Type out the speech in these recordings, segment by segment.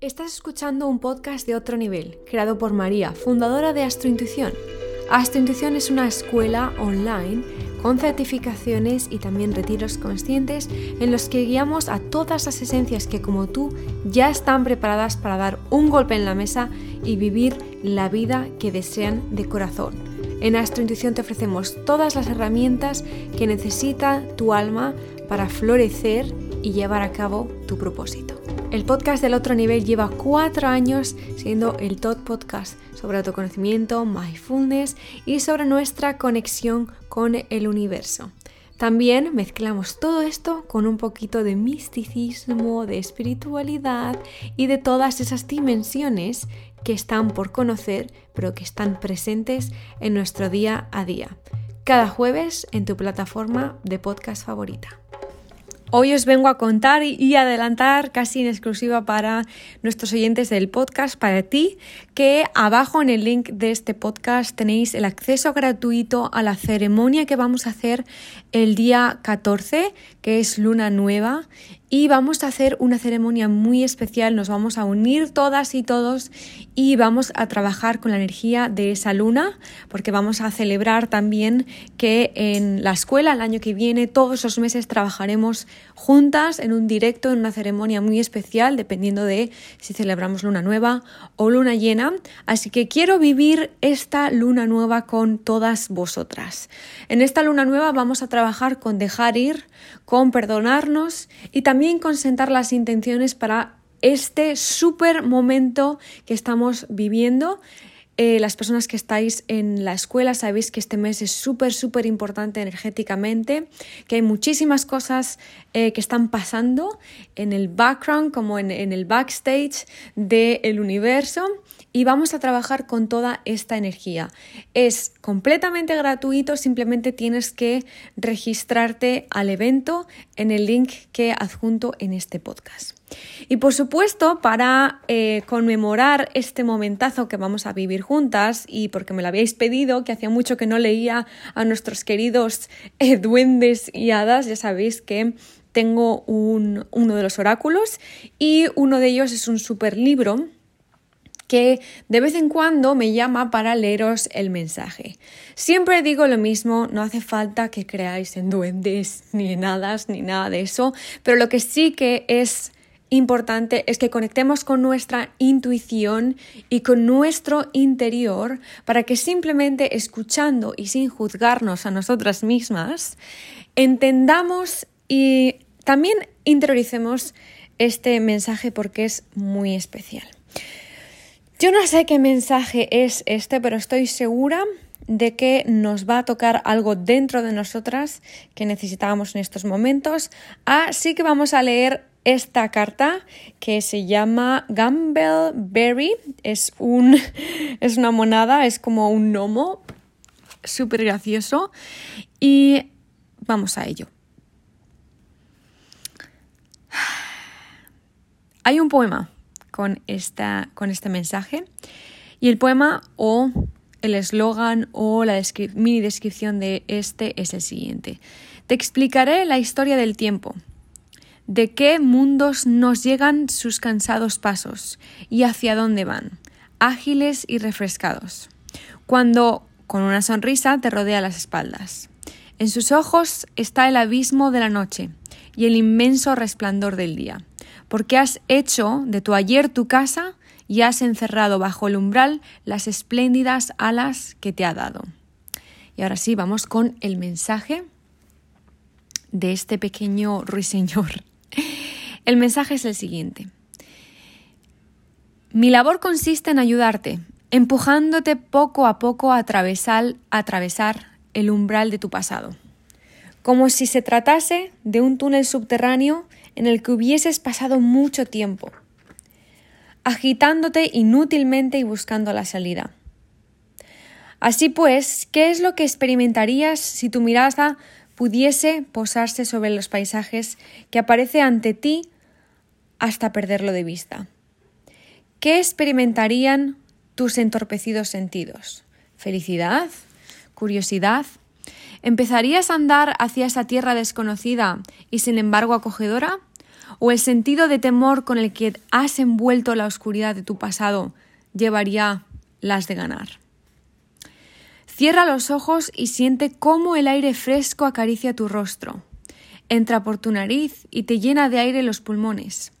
Estás escuchando un podcast de otro nivel, creado por María, fundadora de Astrointuición. Astrointuición es una escuela online con certificaciones y también retiros conscientes en los que guiamos a todas las esencias que como tú ya están preparadas para dar un golpe en la mesa y vivir la vida que desean de corazón. En Astrointuición te ofrecemos todas las herramientas que necesita tu alma para florecer y llevar a cabo tu propósito. El podcast del otro nivel lleva cuatro años siendo el top podcast sobre autoconocimiento, mindfulness y sobre nuestra conexión con el universo. También mezclamos todo esto con un poquito de misticismo, de espiritualidad y de todas esas dimensiones que están por conocer, pero que están presentes en nuestro día a día. Cada jueves en tu plataforma de podcast favorita. Hoy os vengo a contar y adelantar casi en exclusiva para nuestros oyentes del podcast, para ti, que abajo en el link de este podcast tenéis el acceso gratuito a la ceremonia que vamos a hacer el día 14, que es luna nueva, y vamos a hacer una ceremonia muy especial, nos vamos a unir todas y todos y vamos a trabajar con la energía de esa luna, porque vamos a celebrar también que en la escuela el año que viene, todos los meses trabajaremos juntas en un directo, en una ceremonia muy especial, dependiendo de si celebramos luna nueva o luna llena. Así que quiero vivir esta luna nueva con todas vosotras. En esta luna nueva vamos a trabajar con dejar ir, con perdonarnos y también con sentar las intenciones para este súper momento que estamos viviendo. Eh, las personas que estáis en la escuela sabéis que este mes es súper, súper importante energéticamente, que hay muchísimas cosas eh, que están pasando en el background como en, en el backstage del universo y vamos a trabajar con toda esta energía. Es completamente gratuito, simplemente tienes que registrarte al evento en el link que adjunto en este podcast. Y por supuesto, para eh, conmemorar este momentazo que vamos a vivir juntas y porque me lo habíais pedido, que hacía mucho que no leía a nuestros queridos eh, duendes y hadas, ya sabéis que tengo uno de los oráculos y uno de ellos es un super libro que de vez en cuando me llama para leeros el mensaje. Siempre digo lo mismo, no hace falta que creáis en duendes, ni en hadas, ni nada de eso, pero lo que sí que es importante es que conectemos con nuestra intuición y con nuestro interior para que simplemente escuchando y sin juzgarnos a nosotras mismas, entendamos y también interioricemos este mensaje porque es muy especial. Yo no sé qué mensaje es este, pero estoy segura de que nos va a tocar algo dentro de nosotras que necesitábamos en estos momentos. Así que vamos a leer esta carta que se llama Berry. Es, un, es una monada, es como un gnomo, súper gracioso. Y vamos a ello. Hay un poema con, esta, con este mensaje. Y el poema o el eslogan o la mini descripción de este es el siguiente. Te explicaré la historia del tiempo, de qué mundos nos llegan sus cansados pasos y hacia dónde van, ágiles y refrescados, cuando con una sonrisa te rodea las espaldas. En sus ojos está el abismo de la noche y el inmenso resplandor del día porque has hecho de tu ayer tu casa y has encerrado bajo el umbral las espléndidas alas que te ha dado. Y ahora sí, vamos con el mensaje de este pequeño ruiseñor. El mensaje es el siguiente. Mi labor consiste en ayudarte, empujándote poco a poco a atravesar, a el umbral de tu pasado, como si se tratase de un túnel subterráneo en el que hubieses pasado mucho tiempo, agitándote inútilmente y buscando la salida. Así pues, ¿qué es lo que experimentarías si tu mirada pudiese posarse sobre los paisajes que aparece ante ti hasta perderlo de vista? ¿Qué experimentarían tus entorpecidos sentidos? ¿Felicidad? ¿Curiosidad? ¿Empezarías a andar hacia esa tierra desconocida y sin embargo acogedora? o el sentido de temor con el que has envuelto la oscuridad de tu pasado llevaría las de ganar. Cierra los ojos y siente cómo el aire fresco acaricia tu rostro. Entra por tu nariz y te llena de aire los pulmones.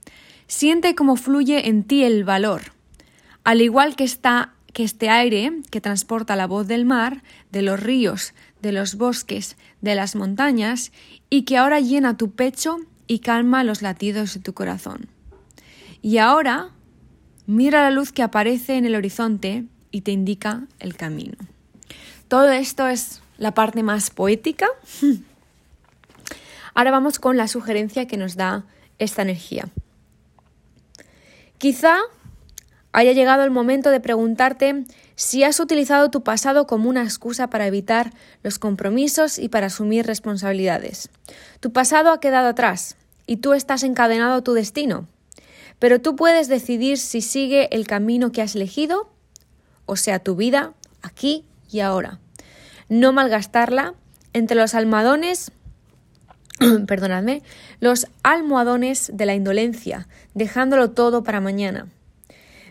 Siente cómo fluye en ti el valor. Al igual que, está, que este aire que transporta la voz del mar, de los ríos, de los bosques, de las montañas, y que ahora llena tu pecho y calma los latidos de tu corazón. Y ahora mira la luz que aparece en el horizonte y te indica el camino. Todo esto es la parte más poética. Ahora vamos con la sugerencia que nos da esta energía. Quizá haya llegado el momento de preguntarte si has utilizado tu pasado como una excusa para evitar los compromisos y para asumir responsabilidades. Tu pasado ha quedado atrás y tú estás encadenado a tu destino, pero tú puedes decidir si sigue el camino que has elegido, o sea, tu vida, aquí y ahora. No malgastarla entre los almohadones, perdonadme, los almohadones de la indolencia, dejándolo todo para mañana.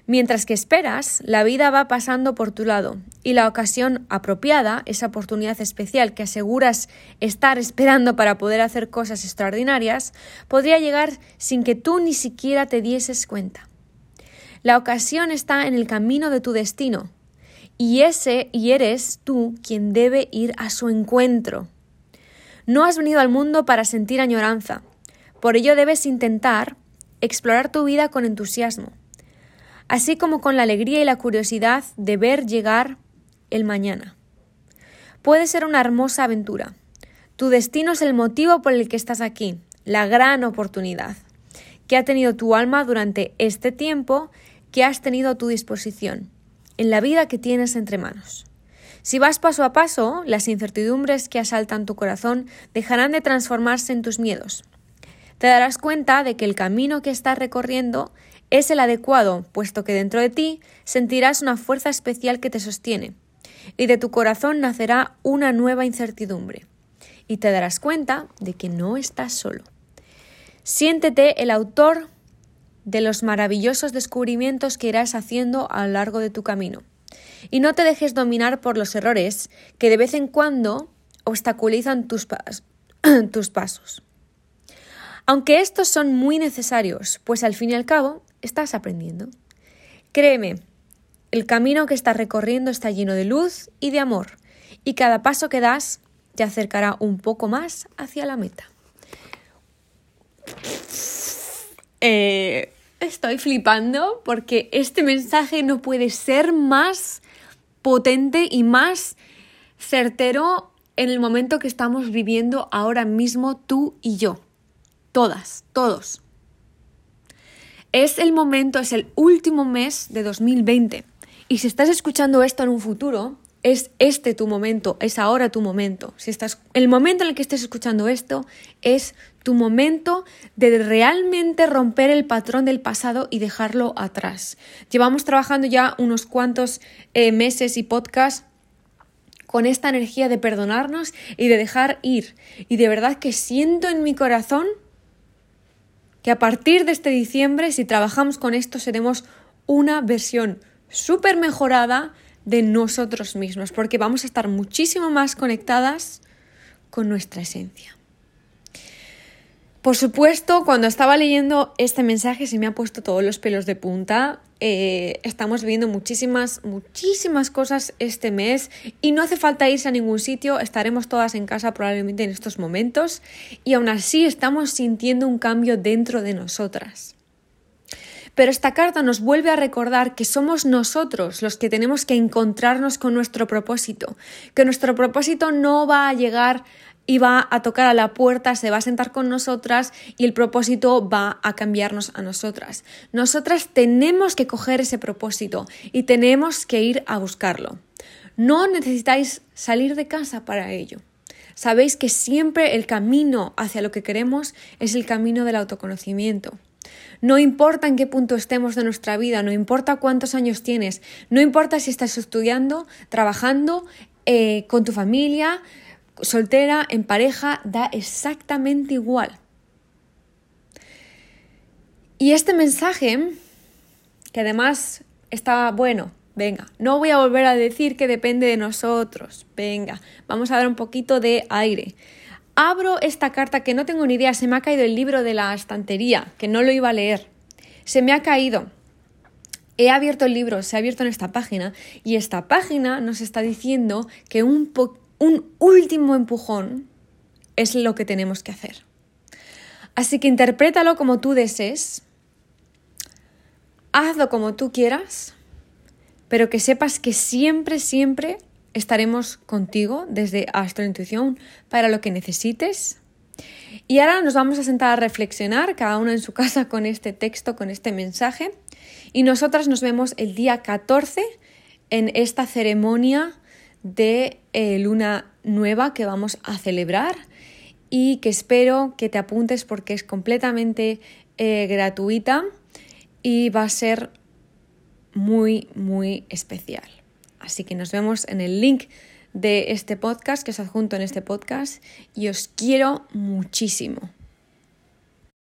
Mientras que esperas, la vida va pasando por tu lado y la ocasión apropiada, esa oportunidad especial que aseguras estar esperando para poder hacer cosas extraordinarias, podría llegar sin que tú ni siquiera te dieses cuenta. La ocasión está en el camino de tu destino y ese y eres tú quien debe ir a su encuentro. No has venido al mundo para sentir añoranza, por ello debes intentar explorar tu vida con entusiasmo así como con la alegría y la curiosidad de ver llegar el mañana. Puede ser una hermosa aventura. Tu destino es el motivo por el que estás aquí, la gran oportunidad que ha tenido tu alma durante este tiempo que has tenido a tu disposición, en la vida que tienes entre manos. Si vas paso a paso, las incertidumbres que asaltan tu corazón dejarán de transformarse en tus miedos. Te darás cuenta de que el camino que estás recorriendo es el adecuado, puesto que dentro de ti sentirás una fuerza especial que te sostiene, y de tu corazón nacerá una nueva incertidumbre, y te darás cuenta de que no estás solo. Siéntete el autor de los maravillosos descubrimientos que irás haciendo a lo largo de tu camino, y no te dejes dominar por los errores que de vez en cuando obstaculizan tus, tus pasos. Aunque estos son muy necesarios, pues al fin y al cabo estás aprendiendo. Créeme, el camino que estás recorriendo está lleno de luz y de amor, y cada paso que das te acercará un poco más hacia la meta. Eh, estoy flipando porque este mensaje no puede ser más potente y más certero en el momento que estamos viviendo ahora mismo tú y yo. Todas, todos. Es el momento, es el último mes de 2020. Y si estás escuchando esto en un futuro, es este tu momento, es ahora tu momento. Si estás, el momento en el que estés escuchando esto es tu momento de realmente romper el patrón del pasado y dejarlo atrás. Llevamos trabajando ya unos cuantos eh, meses y podcasts con esta energía de perdonarnos y de dejar ir. Y de verdad que siento en mi corazón que a partir de este diciembre, si trabajamos con esto, seremos una versión súper mejorada de nosotros mismos, porque vamos a estar muchísimo más conectadas con nuestra esencia. Por supuesto, cuando estaba leyendo este mensaje se me han puesto todos los pelos de punta. Eh, estamos viendo muchísimas, muchísimas cosas este mes y no hace falta irse a ningún sitio, estaremos todas en casa probablemente en estos momentos y aún así estamos sintiendo un cambio dentro de nosotras. Pero esta carta nos vuelve a recordar que somos nosotros los que tenemos que encontrarnos con nuestro propósito, que nuestro propósito no va a llegar y va a tocar a la puerta, se va a sentar con nosotras y el propósito va a cambiarnos a nosotras. Nosotras tenemos que coger ese propósito y tenemos que ir a buscarlo. No necesitáis salir de casa para ello. Sabéis que siempre el camino hacia lo que queremos es el camino del autoconocimiento. No importa en qué punto estemos de nuestra vida, no importa cuántos años tienes, no importa si estás estudiando, trabajando, eh, con tu familia, soltera, en pareja, da exactamente igual. Y este mensaje, que además está bueno, venga, no voy a volver a decir que depende de nosotros, venga, vamos a dar un poquito de aire. Abro esta carta que no tengo ni idea, se me ha caído el libro de la estantería, que no lo iba a leer. Se me ha caído. He abierto el libro, se ha abierto en esta página y esta página nos está diciendo que un, un último empujón es lo que tenemos que hacer. Así que interprétalo como tú desees, hazlo como tú quieras, pero que sepas que siempre, siempre estaremos contigo desde Astrointuición para lo que necesites. Y ahora nos vamos a sentar a reflexionar, cada uno en su casa, con este texto, con este mensaje. Y nosotras nos vemos el día 14 en esta ceremonia de eh, luna nueva que vamos a celebrar y que espero que te apuntes porque es completamente eh, gratuita y va a ser muy, muy especial. Así que nos vemos en el link de este podcast que os adjunto en este podcast y os quiero muchísimo.